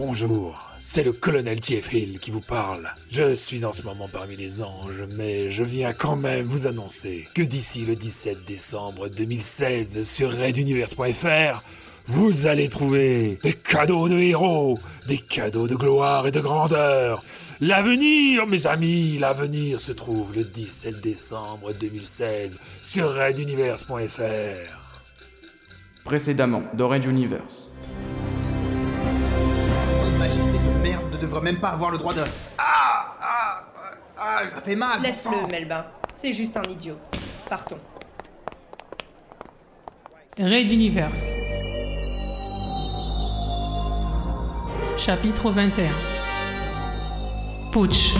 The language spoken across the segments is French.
Bonjour, c'est le colonel Hill qui vous parle. Je suis en ce moment parmi les anges, mais je viens quand même vous annoncer que d'ici le 17 décembre 2016 sur raiduniverse.fr, vous allez trouver des cadeaux de héros, des cadeaux de gloire et de grandeur. L'avenir, mes amis, l'avenir se trouve le 17 décembre 2016 sur raiduniverse.fr. Précédemment, dans Red Universe. Même pas avoir le droit de. Ah Ah Ah Ça fait mal Laisse-le, Melba. C'est juste un idiot. Partons. Raid Universe. Chapitre 21. Putsch.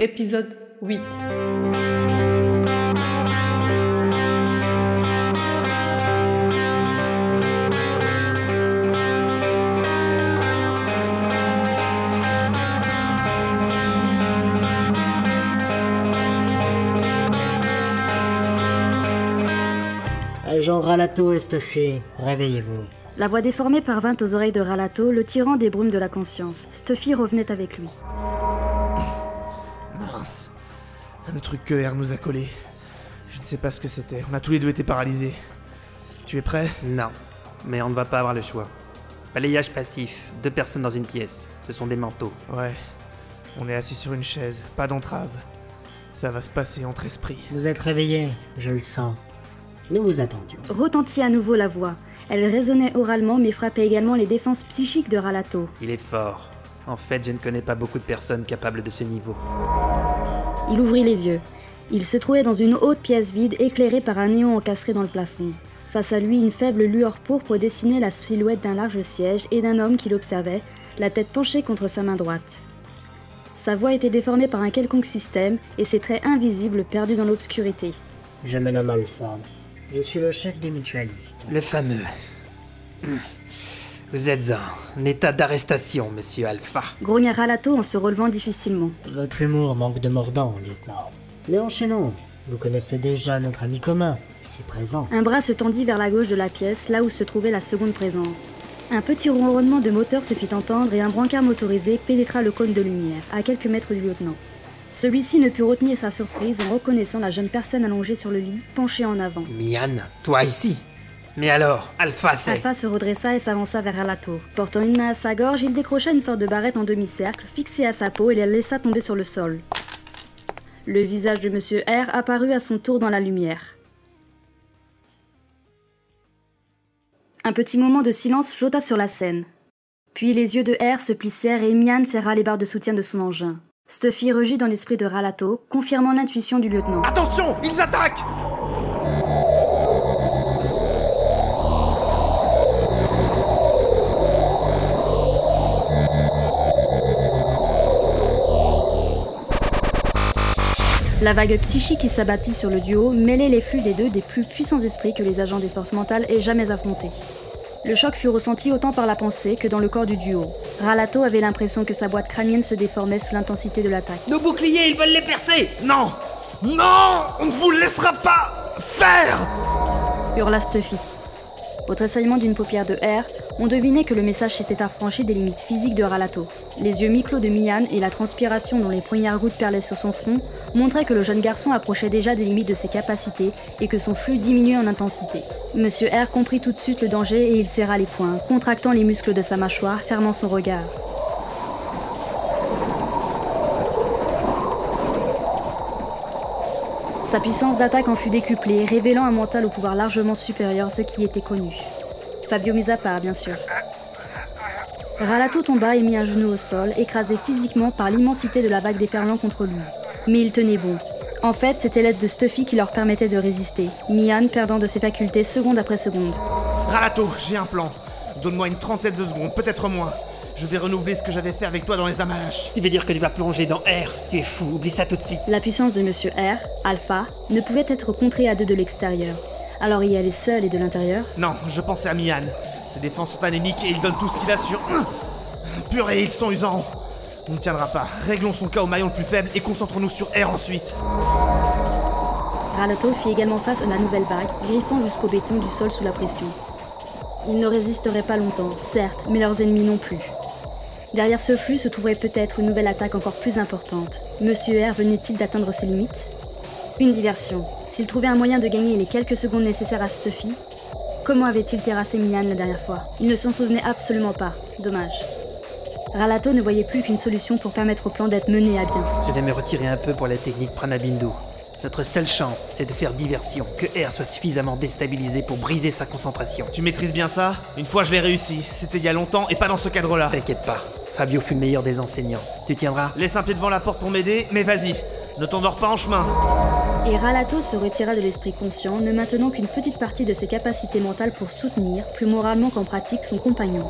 Épisode 8. Agent Ralato et Stuffy, réveillez-vous. La voix déformée parvint aux oreilles de Ralato, le tirant des brumes de la conscience. Stuffy revenait avec lui. Mince. Le truc que R nous a collé. Je ne sais pas ce que c'était. On a tous les deux été paralysés. Tu es prêt? Non, mais on ne va pas avoir le choix. Balayage passif, deux personnes dans une pièce. Ce sont des manteaux. Ouais. On est assis sur une chaise, pas d'entrave. Ça va se passer entre esprits. Vous êtes réveillés, je le sens. Nous vous attendions. Retentit à nouveau la voix. Elle résonnait oralement mais frappait également les défenses psychiques de Ralato. Il est fort. En fait, je ne connais pas beaucoup de personnes capables de ce niveau. Il ouvrit les yeux. Il se trouvait dans une haute pièce vide éclairée par un néon encastré dans le plafond. Face à lui, une faible lueur pourpre dessinait la silhouette d'un large siège et d'un homme qui l'observait, la tête penchée contre sa main droite. Sa voix était déformée par un quelconque système et ses traits invisibles perdus dans l'obscurité. Je me nomme Alford. Je suis le chef des mutualistes. Le fameux. Vous êtes en état d'arrestation, monsieur Alpha. Grogna Ralato en se relevant difficilement. Votre humour manque de mordant, lieutenant. Mais enchaînons. Vous connaissez déjà notre ami commun, ici présent. Un bras se tendit vers la gauche de la pièce, là où se trouvait la seconde présence. Un petit ronronnement de moteur se fit entendre et un brancard motorisé pénétra le cône de lumière, à quelques mètres du lieutenant. Celui-ci ne put retenir sa surprise en reconnaissant la jeune personne allongée sur le lit, penchée en avant. Mian, toi ici Mais alors, Alpha, c'est. Alpha se redressa et s'avança vers Alato. Portant une main à sa gorge, il décrocha une sorte de barrette en demi-cercle, fixée à sa peau et la laissa tomber sur le sol. Le visage de Monsieur R apparut à son tour dans la lumière. Un petit moment de silence flotta sur la scène. Puis les yeux de R se plissèrent et Mian serra les barres de soutien de son engin. Stuffy rugit dans l'esprit de Ralato, confirmant l'intuition du lieutenant. Attention Ils attaquent La vague psychique qui s'abattit sur le duo mêlait les flux des deux des plus puissants esprits que les agents des forces mentales aient jamais affrontés. Le choc fut ressenti autant par la pensée que dans le corps du duo. Ralato avait l'impression que sa boîte crânienne se déformait sous l'intensité de l'attaque. Nos boucliers, ils veulent les percer Non Non On ne vous laissera pas faire hurla Stuffy. Au tressaillement d'une paupière de R, on devinait que le message s'était affranchi des limites physiques de Ralato. Les yeux mi-clos de Mian et la transpiration dont les poignards gouttes perlaient sur son front montraient que le jeune garçon approchait déjà des limites de ses capacités et que son flux diminuait en intensité. Monsieur R comprit tout de suite le danger et il serra les poings, contractant les muscles de sa mâchoire, fermant son regard. Sa puissance d'attaque en fut décuplée, révélant un mental au pouvoir largement supérieur à ce qui était connu. Fabio mis à part, bien sûr. Ralato tomba et mit un genou au sol, écrasé physiquement par l'immensité de la vague déferlant contre lui. Mais il tenait bon. En fait, c'était l'aide de Stuffy qui leur permettait de résister, Mian perdant de ses facultés seconde après seconde. Ralato, j'ai un plan. Donne-moi une trentaine de secondes, peut-être moins. Je vais renouveler ce que j'avais fait avec toi dans les Amash. Tu veux dire que tu vas plonger dans R Tu es fou, oublie ça tout de suite. La puissance de Monsieur R, Alpha, ne pouvait être contrée à deux de l'extérieur. Alors y aller seul et de l'intérieur Non, je pensais à Mian. Ses défenses sont anémiques et il donne tout ce qu'il a sur. Purée, ils sont usants. On ne tiendra pas. Réglons son cas au maillon le plus faible et concentrons-nous sur R ensuite. Ralato fit également face à la nouvelle vague, griffant jusqu'au béton du sol sous la pression. Ils ne résisteraient pas longtemps, certes, mais leurs ennemis non plus. Derrière ce flux se trouverait peut-être une nouvelle attaque encore plus importante. Monsieur R venait-il d'atteindre ses limites? Une diversion. S'il trouvait un moyen de gagner les quelques secondes nécessaires à Stuffy, comment avait-il terrassé Milan la dernière fois? Il ne s'en souvenait absolument pas. Dommage. Ralato ne voyait plus qu'une solution pour permettre au plan d'être mené à bien. Je vais me retirer un peu pour la technique Pranabindu. Notre seule chance, c'est de faire diversion, que R soit suffisamment déstabilisé pour briser sa concentration. Tu maîtrises bien ça? Une fois je l'ai réussi. C'était il y a longtemps et pas dans ce cadre-là. T'inquiète pas, Fabio fut le meilleur des enseignants. Tu tiendras Laisse un pied devant la porte pour m'aider, mais vas-y. Ne t'endors pas en chemin. Et Ralato se retira de l'esprit conscient, ne maintenant qu'une petite partie de ses capacités mentales pour soutenir, plus moralement qu'en pratique, son compagnon.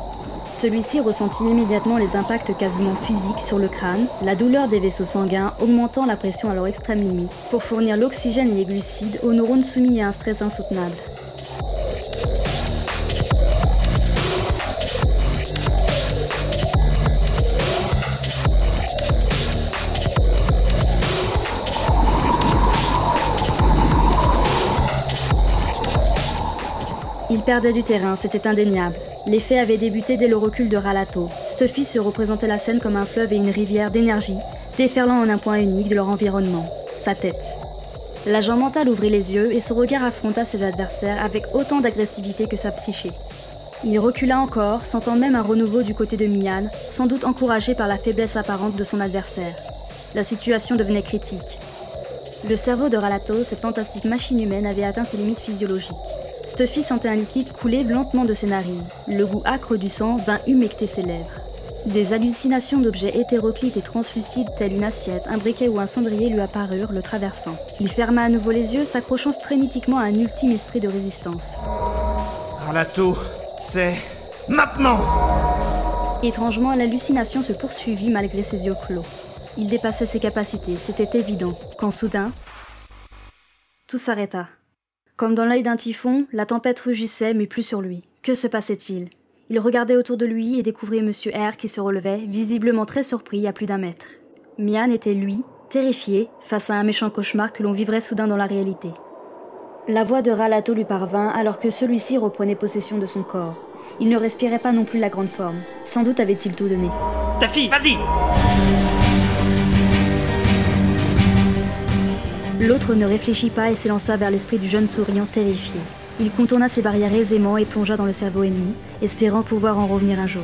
Celui-ci ressentit immédiatement les impacts quasiment physiques sur le crâne, la douleur des vaisseaux sanguins augmentant la pression à leur extrême limite, pour fournir l'oxygène et les glucides aux neurones soumis à un stress insoutenable. Perdait du terrain, c'était indéniable. Les faits avaient débuté dès le recul de Ralato. Stuffy se représentait la scène comme un fleuve et une rivière d'énergie, déferlant en un point unique de leur environnement, sa tête. L'agent mental ouvrit les yeux et son regard affronta ses adversaires avec autant d'agressivité que sa psyché. Il recula encore, sentant même un renouveau du côté de Mian, sans doute encouragé par la faiblesse apparente de son adversaire. La situation devenait critique. Le cerveau de Ralato, cette fantastique machine humaine, avait atteint ses limites physiologiques. Stuffy sentait un liquide couler lentement de ses narines. Le goût acre du sang vint humecter ses lèvres. Des hallucinations d'objets hétéroclites et translucides tels une assiette, un briquet ou un cendrier lui apparurent, le traversant. Il ferma à nouveau les yeux, s'accrochant frénétiquement à un ultime esprit de résistance. Ralato, c'est maintenant Étrangement, l'hallucination se poursuivit malgré ses yeux clos. Il dépassait ses capacités, c'était évident, quand soudain, tout s'arrêta. Comme dans l'œil d'un typhon, la tempête rugissait, mais plus sur lui. Que se passait-il? Il regardait autour de lui et découvrait Monsieur R qui se relevait, visiblement très surpris à plus d'un mètre. Mian était lui, terrifié, face à un méchant cauchemar que l'on vivrait soudain dans la réalité. La voix de Ralato lui parvint alors que celui-ci reprenait possession de son corps. Il ne respirait pas non plus la grande forme. Sans doute avait-il tout donné. Staffy, vas-y L'autre ne réfléchit pas et s'élança vers l'esprit du jeune souriant terrifié. Il contourna ses barrières aisément et plongea dans le cerveau ennemi, espérant pouvoir en revenir un jour.